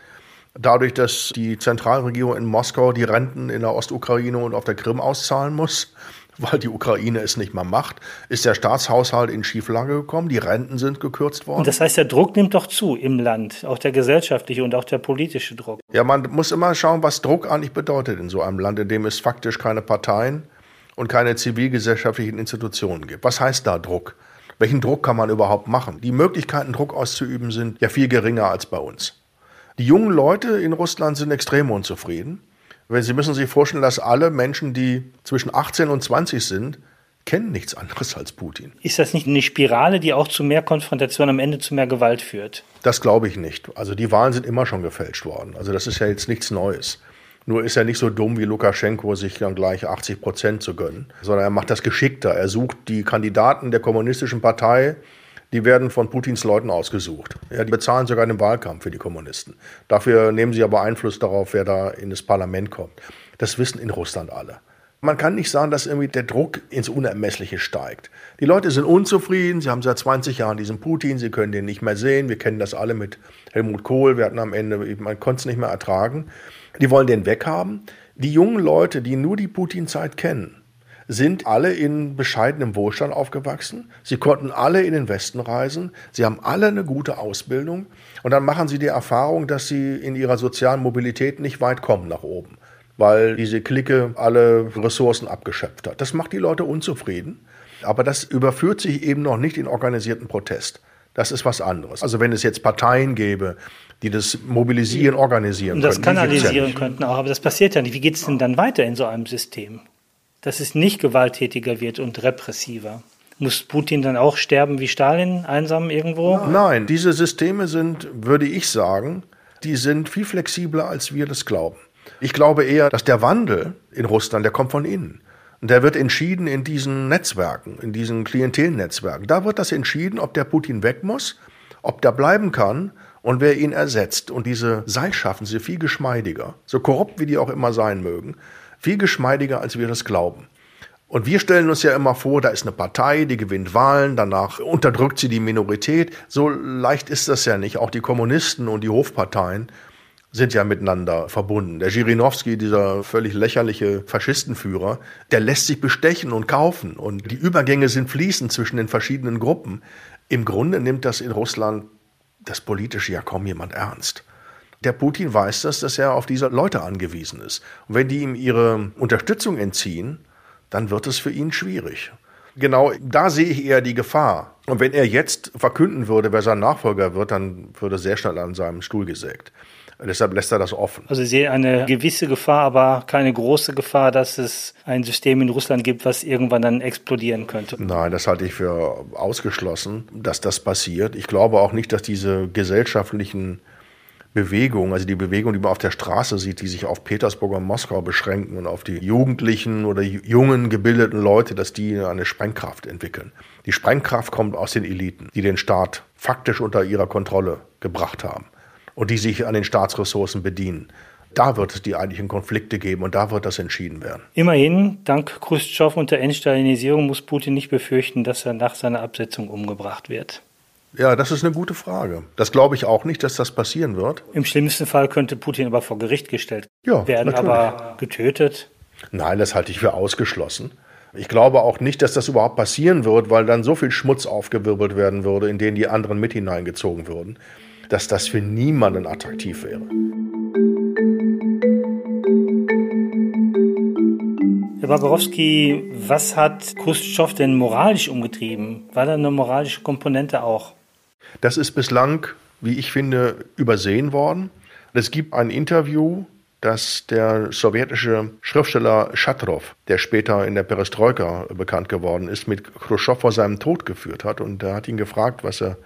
dadurch, dass die Zentralregierung in Moskau die Renten in der Ostukraine und auf der Krim auszahlen muss, [LAUGHS] weil die Ukraine es nicht mehr macht, ist der Staatshaushalt in Schieflage gekommen, die Renten sind gekürzt worden. Und das heißt, der Druck nimmt doch zu im Land, auch der gesellschaftliche und auch der politische Druck. Ja, man muss immer schauen, was Druck eigentlich bedeutet in so einem Land, in dem es faktisch keine Parteien und keine zivilgesellschaftlichen Institutionen gibt. Was heißt da Druck? Welchen Druck kann man überhaupt machen? Die Möglichkeiten, Druck auszuüben, sind ja viel geringer als bei uns. Die jungen Leute in Russland sind extrem unzufrieden. Sie müssen sich vorstellen, dass alle Menschen, die zwischen 18 und 20 sind, kennen nichts anderes als Putin. Ist das nicht eine Spirale, die auch zu mehr Konfrontation am Ende zu mehr Gewalt führt? Das glaube ich nicht. Also die Wahlen sind immer schon gefälscht worden. Also das ist ja jetzt nichts Neues. Nur ist er nicht so dumm wie Lukaschenko, sich dann gleich 80 Prozent zu gönnen, sondern er macht das geschickter. Er sucht die Kandidaten der kommunistischen Partei, die werden von Putins Leuten ausgesucht. Ja, die bezahlen sogar den Wahlkampf für die Kommunisten. Dafür nehmen sie aber Einfluss darauf, wer da in das Parlament kommt. Das wissen in Russland alle. Man kann nicht sagen, dass irgendwie der Druck ins Unermessliche steigt. Die Leute sind unzufrieden, sie haben seit 20 Jahren diesen Putin, sie können den nicht mehr sehen. Wir kennen das alle mit Helmut Kohl, wir hatten am Ende, man konnte es nicht mehr ertragen. Die wollen den weghaben. Die jungen Leute, die nur die Putin-Zeit kennen, sind alle in bescheidenem Wohlstand aufgewachsen. Sie konnten alle in den Westen reisen. Sie haben alle eine gute Ausbildung. Und dann machen sie die Erfahrung, dass sie in ihrer sozialen Mobilität nicht weit kommen nach oben, weil diese Clique alle Ressourcen abgeschöpft hat. Das macht die Leute unzufrieden. Aber das überführt sich eben noch nicht in organisierten Protest. Das ist was anderes. Also wenn es jetzt Parteien gäbe, die das mobilisieren, organisieren und das könnten. kanalisieren ja könnten auch, aber das passiert ja nicht. Wie geht es denn dann weiter in so einem System? Dass es nicht gewalttätiger wird und repressiver. Muss Putin dann auch sterben wie Stalin, einsam irgendwo? Nein, diese Systeme sind, würde ich sagen, die sind viel flexibler, als wir das glauben. Ich glaube eher, dass der Wandel in Russland, der kommt von innen. Und der wird entschieden in diesen Netzwerken, in diesen Klientelnetzwerken. Da wird das entschieden, ob der Putin weg muss, ob der bleiben kann und wer ihn ersetzt. Und diese Seilschaften sind viel geschmeidiger, so korrupt wie die auch immer sein mögen viel geschmeidiger, als wir das glauben. Und wir stellen uns ja immer vor, da ist eine Partei, die gewinnt Wahlen, danach unterdrückt sie die Minorität. So leicht ist das ja nicht. Auch die Kommunisten und die Hofparteien sind ja miteinander verbunden. Der Jirinowski, dieser völlig lächerliche Faschistenführer, der lässt sich bestechen und kaufen. Und die Übergänge sind fließend zwischen den verschiedenen Gruppen. Im Grunde nimmt das in Russland das Politische ja kaum jemand ernst. Der Putin weiß das, dass er auf diese Leute angewiesen ist. Und wenn die ihm ihre Unterstützung entziehen, dann wird es für ihn schwierig. Genau da sehe ich eher die Gefahr. Und wenn er jetzt verkünden würde, wer sein Nachfolger wird, dann würde sehr schnell an seinem Stuhl gesägt. Deshalb lässt er das offen. Also ich sehe eine gewisse Gefahr, aber keine große Gefahr, dass es ein System in Russland gibt, was irgendwann dann explodieren könnte. Nein, das halte ich für ausgeschlossen, dass das passiert. Ich glaube auch nicht, dass diese gesellschaftlichen Bewegung, also die Bewegung, die man auf der Straße sieht, die sich auf Petersburg und Moskau beschränken und auf die jugendlichen oder jungen gebildeten Leute, dass die eine Sprengkraft entwickeln. Die Sprengkraft kommt aus den Eliten, die den Staat faktisch unter ihrer Kontrolle gebracht haben und die sich an den Staatsressourcen bedienen. Da wird es die eigentlichen Konflikte geben und da wird das entschieden werden. Immerhin, dank Khrushchev und der Entstalinisierung muss Putin nicht befürchten, dass er nach seiner Absetzung umgebracht wird. Ja, das ist eine gute Frage. Das glaube ich auch nicht, dass das passieren wird. Im schlimmsten Fall könnte Putin aber vor Gericht gestellt ja, werden, natürlich. aber getötet. Nein, das halte ich für ausgeschlossen. Ich glaube auch nicht, dass das überhaupt passieren wird, weil dann so viel Schmutz aufgewirbelt werden würde, in den die anderen mit hineingezogen würden, dass das für niemanden attraktiv wäre. Herr Barbarowski, was hat Khrushchev denn moralisch umgetrieben? War da eine moralische Komponente auch? Das ist bislang, wie ich finde, übersehen worden. Es gibt ein Interview, das der sowjetische Schriftsteller Shatrov, der später in der Perestroika bekannt geworden ist, mit Khrushchev vor seinem Tod geführt hat. Und er hat ihn gefragt, was er,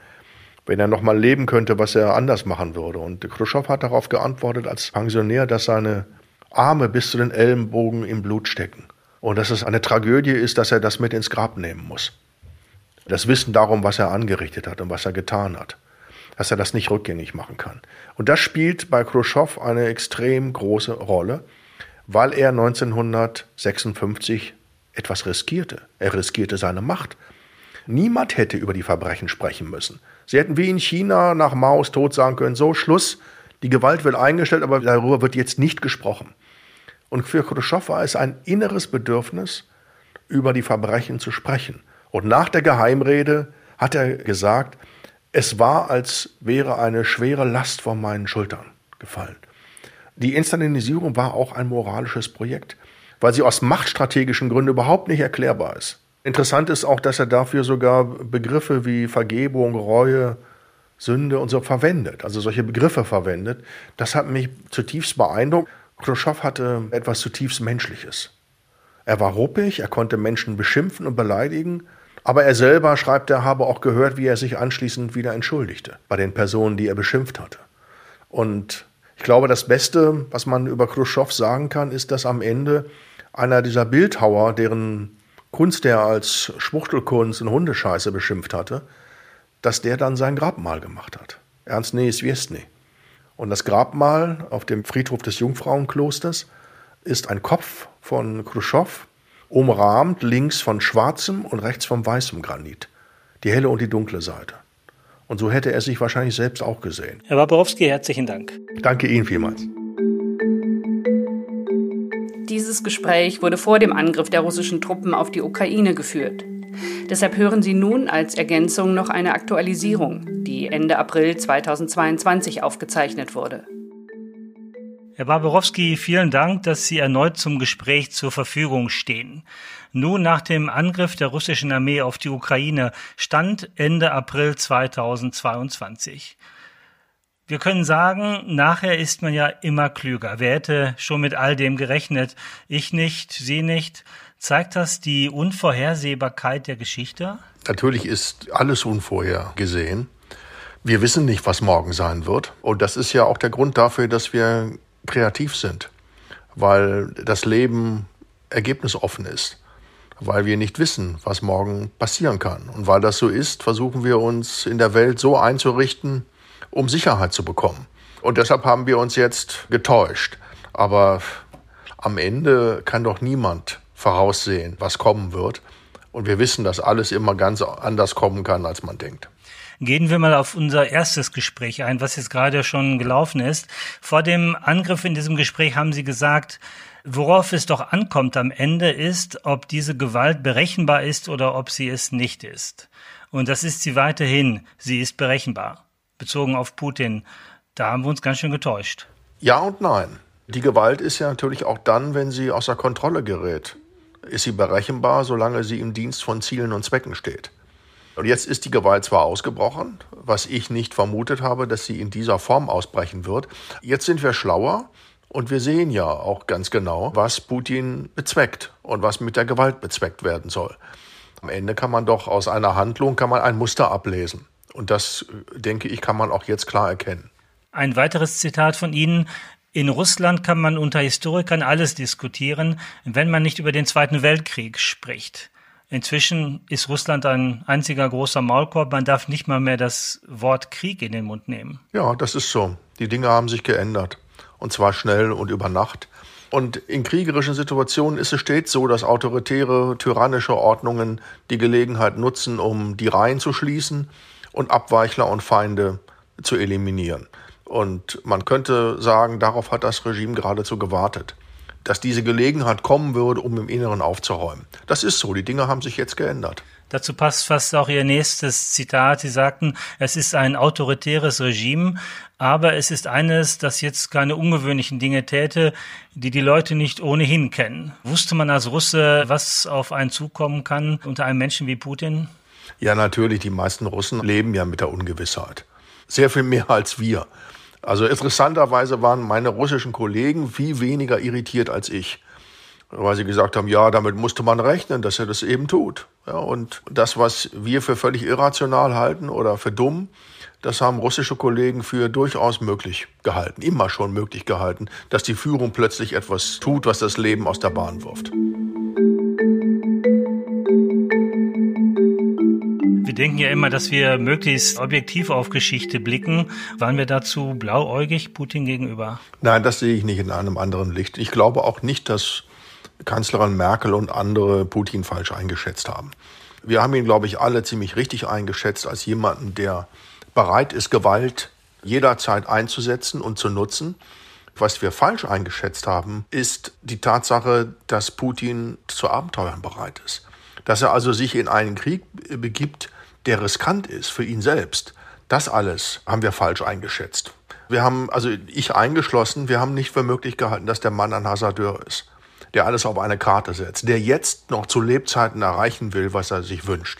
wenn er nochmal leben könnte, was er anders machen würde. Und Khrushchev hat darauf geantwortet als Pensionär, dass seine Arme bis zu den Ellenbogen im Blut stecken. Und dass es eine Tragödie ist, dass er das mit ins Grab nehmen muss. Das Wissen darum, was er angerichtet hat und was er getan hat. Dass er das nicht rückgängig machen kann. Und das spielt bei Khrushchev eine extrem große Rolle, weil er 1956 etwas riskierte. Er riskierte seine Macht. Niemand hätte über die Verbrechen sprechen müssen. Sie hätten wie in China nach Maos Tod sagen können, so Schluss, die Gewalt wird eingestellt, aber darüber wird jetzt nicht gesprochen. Und für Khrushchev war es ein inneres Bedürfnis, über die Verbrechen zu sprechen. Und nach der Geheimrede hat er gesagt, es war, als wäre eine schwere Last von meinen Schultern gefallen. Die Instalinisierung war auch ein moralisches Projekt, weil sie aus machtstrategischen Gründen überhaupt nicht erklärbar ist. Interessant ist auch, dass er dafür sogar Begriffe wie Vergebung, Reue, Sünde und so verwendet, also solche Begriffe verwendet. Das hat mich zutiefst beeindruckt. Khrushchev hatte etwas zutiefst Menschliches. Er war ruppig, er konnte Menschen beschimpfen und beleidigen, aber er selber, schreibt er, habe auch gehört, wie er sich anschließend wieder entschuldigte bei den Personen, die er beschimpft hatte. Und ich glaube, das Beste, was man über Khrushchev sagen kann, ist, dass am Ende einer dieser Bildhauer, deren Kunst er als Schwuchtelkunst und Hundescheiße beschimpft hatte, dass der dann sein Grabmal gemacht hat. Ernst Neeswiestny. Und das Grabmal auf dem Friedhof des Jungfrauenklosters ist ein Kopf von Khrushchev, umrahmt links von schwarzem und rechts von weißem Granit. Die helle und die dunkle Seite. Und so hätte er sich wahrscheinlich selbst auch gesehen. Herr Waborowski, herzlichen Dank. Danke Ihnen vielmals. Dieses Gespräch wurde vor dem Angriff der russischen Truppen auf die Ukraine geführt. Deshalb hören Sie nun als Ergänzung noch eine Aktualisierung, die Ende April 2022 aufgezeichnet wurde. Herr Barbarowski, vielen Dank, dass Sie erneut zum Gespräch zur Verfügung stehen. Nun nach dem Angriff der russischen Armee auf die Ukraine stand Ende April 2022. Wir können sagen, nachher ist man ja immer klüger. Wer hätte schon mit all dem gerechnet? Ich nicht, Sie nicht. Zeigt das die Unvorhersehbarkeit der Geschichte? Natürlich ist alles unvorhergesehen. Wir wissen nicht, was morgen sein wird. Und das ist ja auch der Grund dafür, dass wir kreativ sind. Weil das Leben ergebnisoffen ist. Weil wir nicht wissen, was morgen passieren kann. Und weil das so ist, versuchen wir uns in der Welt so einzurichten, um Sicherheit zu bekommen. Und deshalb haben wir uns jetzt getäuscht. Aber am Ende kann doch niemand voraussehen, was kommen wird. Und wir wissen, dass alles immer ganz anders kommen kann, als man denkt. Gehen wir mal auf unser erstes Gespräch ein, was jetzt gerade schon gelaufen ist. Vor dem Angriff in diesem Gespräch haben Sie gesagt, worauf es doch ankommt am Ende ist, ob diese Gewalt berechenbar ist oder ob sie es nicht ist. Und das ist sie weiterhin. Sie ist berechenbar bezogen auf Putin. Da haben wir uns ganz schön getäuscht. Ja und nein. Die Gewalt ist ja natürlich auch dann, wenn sie außer Kontrolle gerät. Ist sie berechenbar, solange sie im Dienst von Zielen und Zwecken steht. Und jetzt ist die Gewalt zwar ausgebrochen, was ich nicht vermutet habe, dass sie in dieser Form ausbrechen wird. Jetzt sind wir schlauer und wir sehen ja auch ganz genau, was Putin bezweckt und was mit der Gewalt bezweckt werden soll. Am Ende kann man doch aus einer Handlung kann man ein Muster ablesen. Und das, denke ich, kann man auch jetzt klar erkennen. Ein weiteres Zitat von Ihnen. In Russland kann man unter Historikern alles diskutieren, wenn man nicht über den Zweiten Weltkrieg spricht. Inzwischen ist Russland ein einziger großer Maulkorb. Man darf nicht mal mehr das Wort Krieg in den Mund nehmen. Ja, das ist so. Die Dinge haben sich geändert. Und zwar schnell und über Nacht. Und in kriegerischen Situationen ist es stets so, dass autoritäre, tyrannische Ordnungen die Gelegenheit nutzen, um die Reihen zu schließen und Abweichler und Feinde zu eliminieren. Und man könnte sagen, darauf hat das Regime geradezu gewartet, dass diese Gelegenheit kommen würde, um im Inneren aufzuräumen. Das ist so, die Dinge haben sich jetzt geändert. Dazu passt fast auch Ihr nächstes Zitat. Sie sagten, es ist ein autoritäres Regime, aber es ist eines, das jetzt keine ungewöhnlichen Dinge täte, die die Leute nicht ohnehin kennen. Wusste man als Russe, was auf einen zukommen kann unter einem Menschen wie Putin? Ja, natürlich, die meisten Russen leben ja mit der Ungewissheit. Sehr viel mehr als wir. Also interessanterweise waren meine russischen Kollegen viel weniger irritiert als ich. Weil sie gesagt haben, ja, damit musste man rechnen, dass er das eben tut. Ja, und das, was wir für völlig irrational halten oder für dumm, Das haben russische Kollegen für durchaus möglich gehalten, immer schon möglich gehalten, dass die Führung plötzlich etwas tut, was das Leben aus der Bahn wirft. Wir denken ja immer, dass wir möglichst objektiv auf Geschichte blicken. Waren wir dazu blauäugig Putin gegenüber? Nein, das sehe ich nicht in einem anderen Licht. Ich glaube auch nicht, dass Kanzlerin Merkel und andere Putin falsch eingeschätzt haben. Wir haben ihn, glaube ich, alle ziemlich richtig eingeschätzt als jemanden, der bereit ist, Gewalt jederzeit einzusetzen und zu nutzen. Was wir falsch eingeschätzt haben, ist die Tatsache, dass Putin zu Abenteuern bereit ist. Dass er also sich in einen Krieg begibt, der riskant ist für ihn selbst. Das alles haben wir falsch eingeschätzt. Wir haben, also ich eingeschlossen, wir haben nicht für möglich gehalten, dass der Mann ein Hasardeur ist, der alles auf eine Karte setzt, der jetzt noch zu Lebzeiten erreichen will, was er sich wünscht.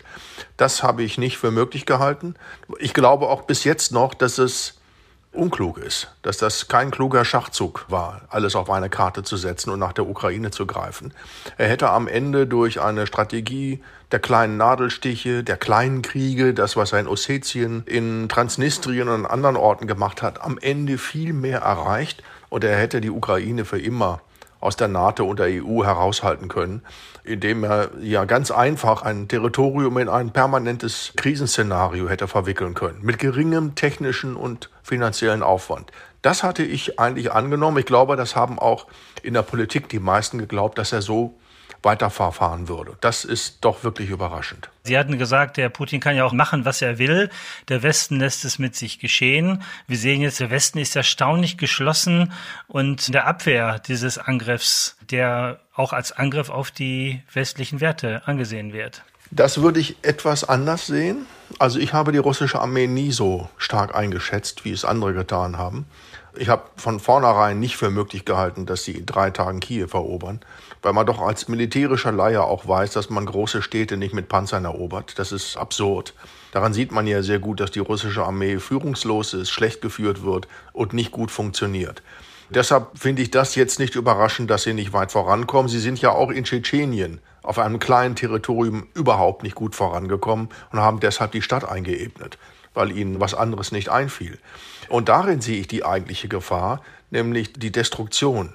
Das habe ich nicht für möglich gehalten. Ich glaube auch bis jetzt noch, dass es unklug ist, dass das kein kluger Schachzug war, alles auf eine Karte zu setzen und nach der Ukraine zu greifen. Er hätte am Ende durch eine Strategie der kleinen Nadelstiche, der kleinen Kriege, das, was er in Ossetien, in Transnistrien und an anderen Orten gemacht hat, am Ende viel mehr erreicht und er hätte die Ukraine für immer aus der NATO und der EU heraushalten können, indem er ja ganz einfach ein Territorium in ein permanentes Krisenszenario hätte verwickeln können, mit geringem technischen und finanziellen Aufwand. Das hatte ich eigentlich angenommen. Ich glaube, das haben auch in der Politik die meisten geglaubt, dass er so weiterverfahren würde. Das ist doch wirklich überraschend. Sie hatten gesagt, der Putin kann ja auch machen, was er will. Der Westen lässt es mit sich geschehen. Wir sehen jetzt, der Westen ist erstaunlich geschlossen und in der Abwehr dieses Angriffs, der auch als Angriff auf die westlichen Werte angesehen wird. Das würde ich etwas anders sehen. Also ich habe die russische Armee nie so stark eingeschätzt, wie es andere getan haben. Ich habe von vornherein nicht für möglich gehalten, dass sie in drei Tagen Kiew erobern, weil man doch als militärischer Laie auch weiß, dass man große Städte nicht mit Panzern erobert. Das ist absurd. Daran sieht man ja sehr gut, dass die russische Armee führungslos ist, schlecht geführt wird und nicht gut funktioniert. Deshalb finde ich das jetzt nicht überraschend, dass sie nicht weit vorankommen. Sie sind ja auch in Tschetschenien auf einem kleinen Territorium überhaupt nicht gut vorangekommen und haben deshalb die Stadt eingeebnet, weil ihnen was anderes nicht einfiel. Und darin sehe ich die eigentliche Gefahr, nämlich die Destruktion,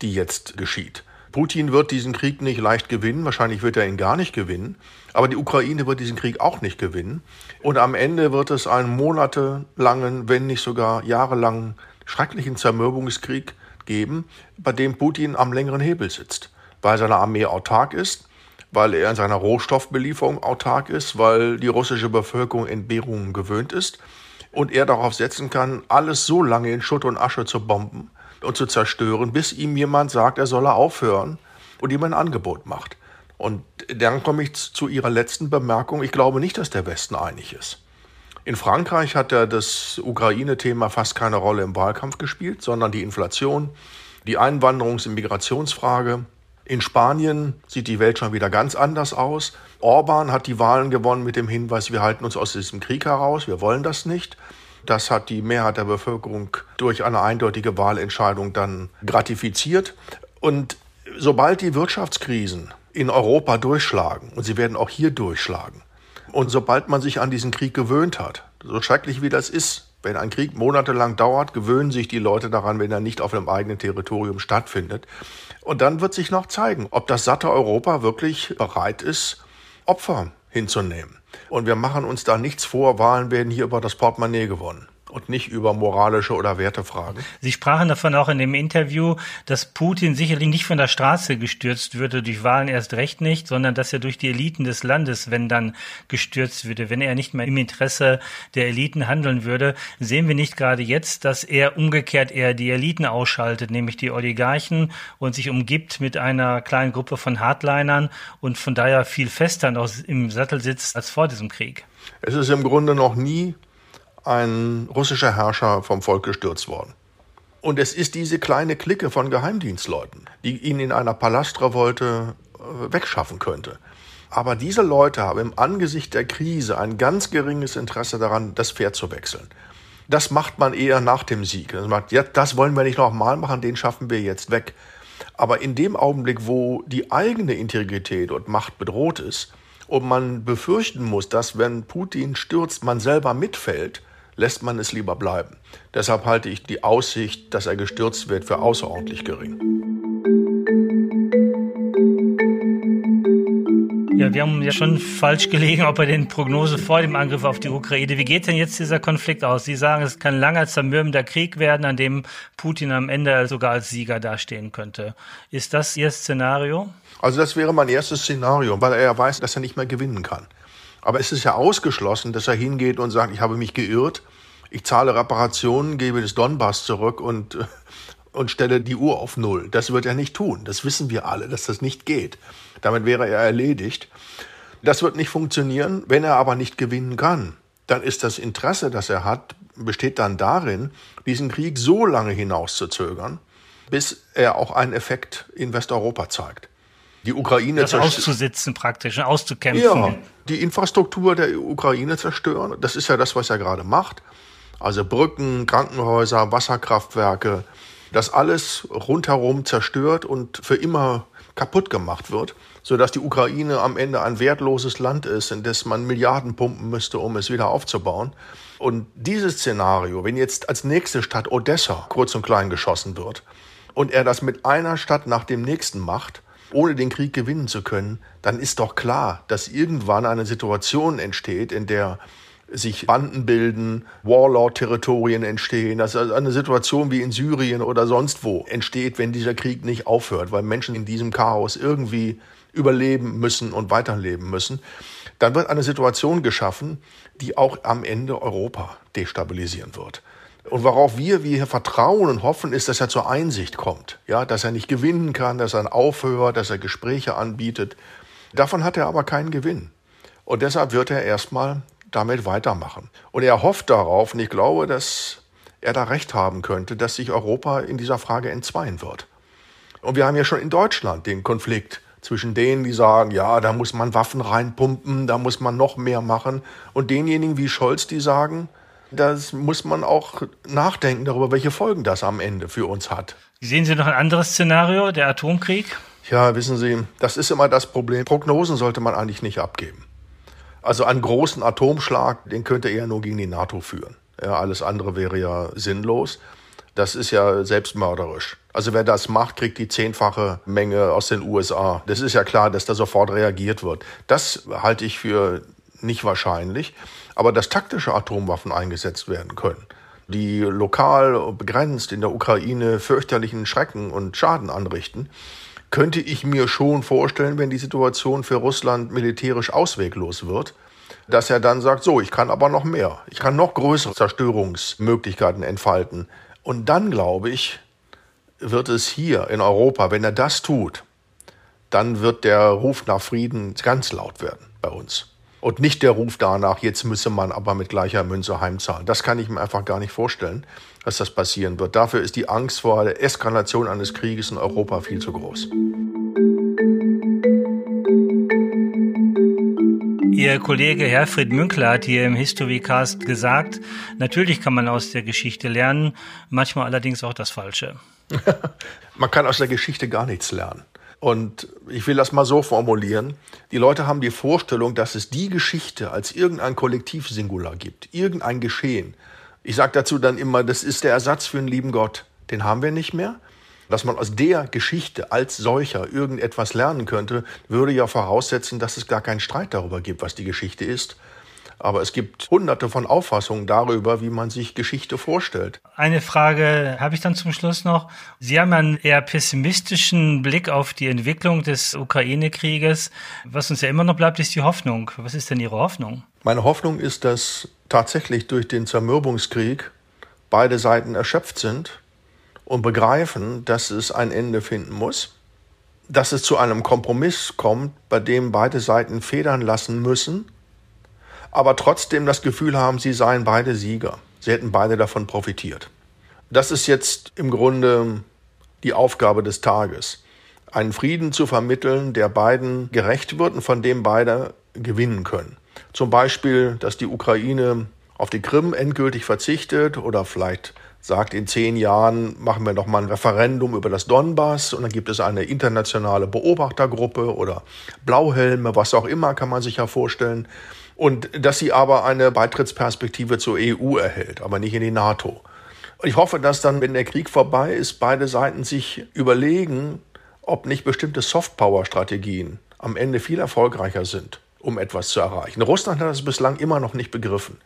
die jetzt geschieht. Putin wird diesen Krieg nicht leicht gewinnen, wahrscheinlich wird er ihn gar nicht gewinnen, aber die Ukraine wird diesen Krieg auch nicht gewinnen. Und am Ende wird es einen monatelangen, wenn nicht sogar jahrelangen, schrecklichen Zermürbungskrieg geben, bei dem Putin am längeren Hebel sitzt, weil seine Armee autark ist, weil er in seiner Rohstoffbelieferung autark ist, weil die russische Bevölkerung Entbehrungen gewöhnt ist und er darauf setzen kann, alles so lange in Schutt und Asche zu bomben und zu zerstören, bis ihm jemand sagt, er solle aufhören und ihm ein Angebot macht. Und dann komme ich zu Ihrer letzten Bemerkung. Ich glaube nicht, dass der Westen einig ist. In Frankreich hat ja das Ukraine-Thema fast keine Rolle im Wahlkampf gespielt, sondern die Inflation, die Einwanderungs- und Migrationsfrage, in Spanien sieht die Welt schon wieder ganz anders aus. Orban hat die Wahlen gewonnen mit dem Hinweis, wir halten uns aus diesem Krieg heraus, wir wollen das nicht. Das hat die Mehrheit der Bevölkerung durch eine eindeutige Wahlentscheidung dann gratifiziert. Und sobald die Wirtschaftskrisen in Europa durchschlagen, und sie werden auch hier durchschlagen, und sobald man sich an diesen Krieg gewöhnt hat, so schrecklich wie das ist, wenn ein Krieg monatelang dauert, gewöhnen sich die Leute daran, wenn er nicht auf dem eigenen Territorium stattfindet. Und dann wird sich noch zeigen, ob das satte Europa wirklich bereit ist, Opfer hinzunehmen. Und wir machen uns da nichts vor, Wahlen werden hier über das Portemonnaie gewonnen und nicht über moralische oder Wertefragen. Sie sprachen davon auch in dem Interview, dass Putin sicherlich nicht von der Straße gestürzt würde, durch Wahlen erst recht nicht, sondern dass er durch die Eliten des Landes, wenn dann gestürzt würde, wenn er nicht mehr im Interesse der Eliten handeln würde. Sehen wir nicht gerade jetzt, dass er umgekehrt eher die Eliten ausschaltet, nämlich die Oligarchen und sich umgibt mit einer kleinen Gruppe von Hardlinern und von daher viel fester noch im Sattel sitzt als vor diesem Krieg? Es ist im Grunde noch nie ein russischer Herrscher vom Volk gestürzt worden. Und es ist diese kleine Clique von Geheimdienstleuten, die ihn in einer Palastrevolte äh, wegschaffen könnte. Aber diese Leute haben im Angesicht der Krise ein ganz geringes Interesse daran, das Pferd zu wechseln. Das macht man eher nach dem Sieg. Das, macht, ja, das wollen wir nicht nochmal machen, den schaffen wir jetzt weg. Aber in dem Augenblick, wo die eigene Integrität und Macht bedroht ist und man befürchten muss, dass wenn Putin stürzt, man selber mitfällt, lässt man es lieber bleiben. Deshalb halte ich die Aussicht, dass er gestürzt wird, für außerordentlich gering. Ja, wir haben ja schon falsch gelegen, ob bei den Prognosen vor dem Angriff auf die Ukraine. Wie geht denn jetzt dieser Konflikt aus? Sie sagen, es kann langer, zermürbender Krieg werden, an dem Putin am Ende sogar als Sieger dastehen könnte. Ist das Ihr Szenario? Also das wäre mein erstes Szenario, weil er ja weiß, dass er nicht mehr gewinnen kann. Aber es ist ja ausgeschlossen, dass er hingeht und sagt, ich habe mich geirrt, ich zahle Reparationen, gebe das Donbass zurück und, [LAUGHS] und stelle die Uhr auf Null. Das wird er nicht tun. Das wissen wir alle, dass das nicht geht. Damit wäre er erledigt. Das wird nicht funktionieren. Wenn er aber nicht gewinnen kann, dann ist das Interesse, das er hat, besteht dann darin, diesen Krieg so lange hinauszuzögern, bis er auch einen Effekt in Westeuropa zeigt. Die Ukraine das auszusitzen praktisch, auszukämpfen. Ja, die Infrastruktur der Ukraine zerstören. Das ist ja das, was er gerade macht. Also Brücken, Krankenhäuser, Wasserkraftwerke, das alles rundherum zerstört und für immer kaputt gemacht wird, sodass die Ukraine am Ende ein wertloses Land ist, in das man Milliarden pumpen müsste, um es wieder aufzubauen. Und dieses Szenario, wenn jetzt als nächste Stadt Odessa kurz und klein geschossen wird und er das mit einer Stadt nach dem nächsten macht, ohne den Krieg gewinnen zu können, dann ist doch klar, dass irgendwann eine Situation entsteht, in der sich Banden bilden, Warlord-Territorien entstehen, dass also eine Situation wie in Syrien oder sonst wo entsteht, wenn dieser Krieg nicht aufhört, weil Menschen in diesem Chaos irgendwie überleben müssen und weiterleben müssen, dann wird eine Situation geschaffen, die auch am Ende Europa destabilisieren wird. Und worauf wir, wir hier vertrauen und hoffen, ist, dass er zur Einsicht kommt. Ja, dass er nicht gewinnen kann, dass er aufhört, dass er Gespräche anbietet. Davon hat er aber keinen Gewinn. Und deshalb wird er erstmal damit weitermachen. Und er hofft darauf, und ich glaube, dass er da recht haben könnte, dass sich Europa in dieser Frage entzweien wird. Und wir haben ja schon in Deutschland den Konflikt zwischen denen, die sagen, ja, da muss man Waffen reinpumpen, da muss man noch mehr machen, und denjenigen wie Scholz, die sagen, das muss man auch nachdenken darüber, welche Folgen das am Ende für uns hat. Sehen Sie noch ein anderes Szenario, der Atomkrieg? Ja, wissen Sie, das ist immer das Problem. Prognosen sollte man eigentlich nicht abgeben. Also einen großen Atomschlag, den könnte er nur gegen die NATO führen. Ja, alles andere wäre ja sinnlos. Das ist ja selbstmörderisch. Also wer das macht, kriegt die zehnfache Menge aus den USA. Das ist ja klar, dass da sofort reagiert wird. Das halte ich für nicht wahrscheinlich. Aber dass taktische Atomwaffen eingesetzt werden können, die lokal begrenzt in der Ukraine fürchterlichen Schrecken und Schaden anrichten, könnte ich mir schon vorstellen, wenn die Situation für Russland militärisch ausweglos wird, dass er dann sagt, so, ich kann aber noch mehr. Ich kann noch größere Zerstörungsmöglichkeiten entfalten. Und dann, glaube ich, wird es hier in Europa, wenn er das tut, dann wird der Ruf nach Frieden ganz laut werden bei uns. Und nicht der Ruf danach, jetzt müsse man aber mit gleicher Münze heimzahlen. Das kann ich mir einfach gar nicht vorstellen dass das passieren wird. Dafür ist die Angst vor der Eskalation eines Krieges in Europa viel zu groß. Ihr Kollege Herfried Münkler hat hier im Historycast gesagt, natürlich kann man aus der Geschichte lernen, manchmal allerdings auch das Falsche. [LAUGHS] man kann aus der Geschichte gar nichts lernen. Und ich will das mal so formulieren. Die Leute haben die Vorstellung, dass es die Geschichte als irgendein Kollektivsingular gibt, irgendein Geschehen, ich sage dazu dann immer, das ist der Ersatz für einen lieben Gott. Den haben wir nicht mehr. Dass man aus der Geschichte als solcher irgendetwas lernen könnte, würde ja voraussetzen, dass es gar keinen Streit darüber gibt, was die Geschichte ist. Aber es gibt hunderte von Auffassungen darüber, wie man sich Geschichte vorstellt. Eine Frage habe ich dann zum Schluss noch. Sie haben einen eher pessimistischen Blick auf die Entwicklung des Ukraine-Krieges. Was uns ja immer noch bleibt, ist die Hoffnung. Was ist denn Ihre Hoffnung? Meine Hoffnung ist, dass tatsächlich durch den Zermürbungskrieg beide Seiten erschöpft sind und begreifen, dass es ein Ende finden muss, dass es zu einem Kompromiss kommt, bei dem beide Seiten federn lassen müssen, aber trotzdem das Gefühl haben, sie seien beide Sieger. Sie hätten beide davon profitiert. Das ist jetzt im Grunde die Aufgabe des Tages, einen Frieden zu vermitteln, der beiden gerecht wird und von dem beide gewinnen können. Zum Beispiel, dass die Ukraine auf die Krim endgültig verzichtet oder vielleicht sagt, in zehn Jahren machen wir noch mal ein Referendum über das Donbass und dann gibt es eine internationale Beobachtergruppe oder Blauhelme, was auch immer, kann man sich ja vorstellen. Und dass sie aber eine Beitrittsperspektive zur EU erhält, aber nicht in die NATO. Ich hoffe, dass dann, wenn der Krieg vorbei ist, beide Seiten sich überlegen, ob nicht bestimmte Softpower-Strategien am Ende viel erfolgreicher sind, um etwas zu erreichen. Russland hat das bislang immer noch nicht begriffen.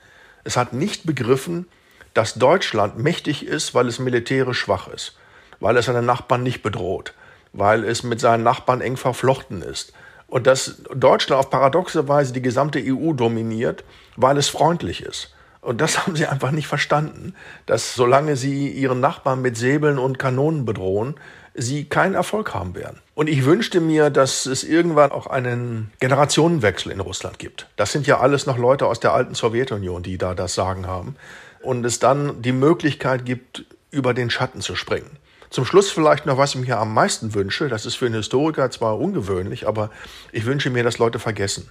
Es hat nicht begriffen, dass Deutschland mächtig ist, weil es militärisch schwach ist, weil es seine Nachbarn nicht bedroht, weil es mit seinen Nachbarn eng verflochten ist. Und dass Deutschland auf paradoxe Weise die gesamte EU dominiert, weil es freundlich ist. Und das [LAUGHS] haben sie einfach nicht verstanden, dass solange sie ihren Nachbarn mit Säbeln und Kanonen bedrohen, sie keinen Erfolg haben werden. Und ich wünschte mir, dass es irgendwann auch einen Generationenwechsel in Russland gibt. Das sind ja alles noch Leute aus der alten Sowjetunion, die da das Sagen haben. Und es dann die Möglichkeit gibt, über den Schatten zu springen. Zum Schluss vielleicht noch, was ich mir am meisten wünsche. Das ist für einen Historiker zwar ungewöhnlich, aber ich wünsche mir, dass Leute vergessen.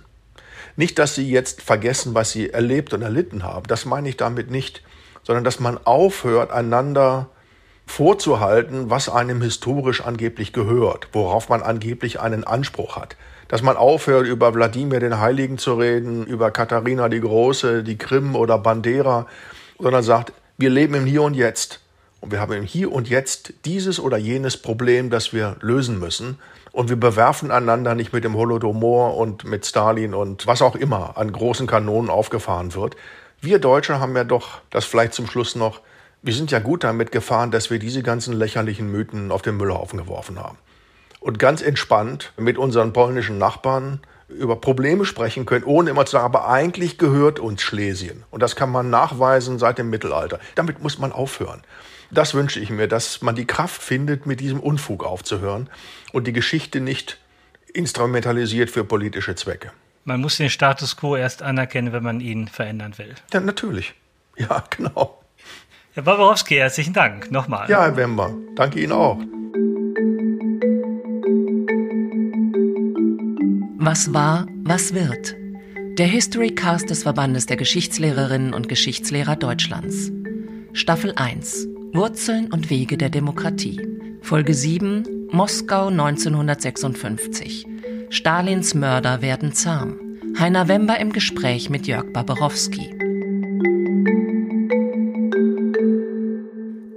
Nicht, dass sie jetzt vergessen, was sie erlebt und erlitten haben. Das meine ich damit nicht, sondern dass man aufhört, einander vorzuhalten, was einem historisch angeblich gehört, worauf man angeblich einen Anspruch hat. Dass man aufhört, über Wladimir den Heiligen zu reden, über Katharina die Große, die Krim oder Bandera, sondern sagt, wir leben im Hier und Jetzt. Und wir haben im Hier und Jetzt dieses oder jenes Problem, das wir lösen müssen. Und wir bewerfen einander nicht mit dem Holodomor und mit Stalin und was auch immer an großen Kanonen aufgefahren wird. Wir Deutsche haben ja doch das vielleicht zum Schluss noch, wir sind ja gut damit gefahren, dass wir diese ganzen lächerlichen Mythen auf den Müllhaufen geworfen haben. Und ganz entspannt mit unseren polnischen Nachbarn über Probleme sprechen können, ohne immer zu sagen, aber eigentlich gehört uns Schlesien. Und das kann man nachweisen seit dem Mittelalter. Damit muss man aufhören. Das wünsche ich mir, dass man die Kraft findet, mit diesem Unfug aufzuhören und die Geschichte nicht instrumentalisiert für politische Zwecke. Man muss den Status quo erst anerkennen, wenn man ihn verändern will. Ja, natürlich. Ja, [LAUGHS] genau. Herr Baborowski, herzlichen Dank nochmal. Ja, Herr Wember, danke Ihnen auch. Was war, was wird? Der History Cast des Verbandes der Geschichtslehrerinnen und Geschichtslehrer Deutschlands. Staffel 1 Wurzeln und Wege der Demokratie. Folge 7 Moskau 1956. Stalins Mörder werden zahm. Heiner Wember im Gespräch mit Jörg Baborowski.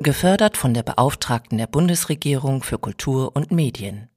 Gefördert von der Beauftragten der Bundesregierung für Kultur und Medien.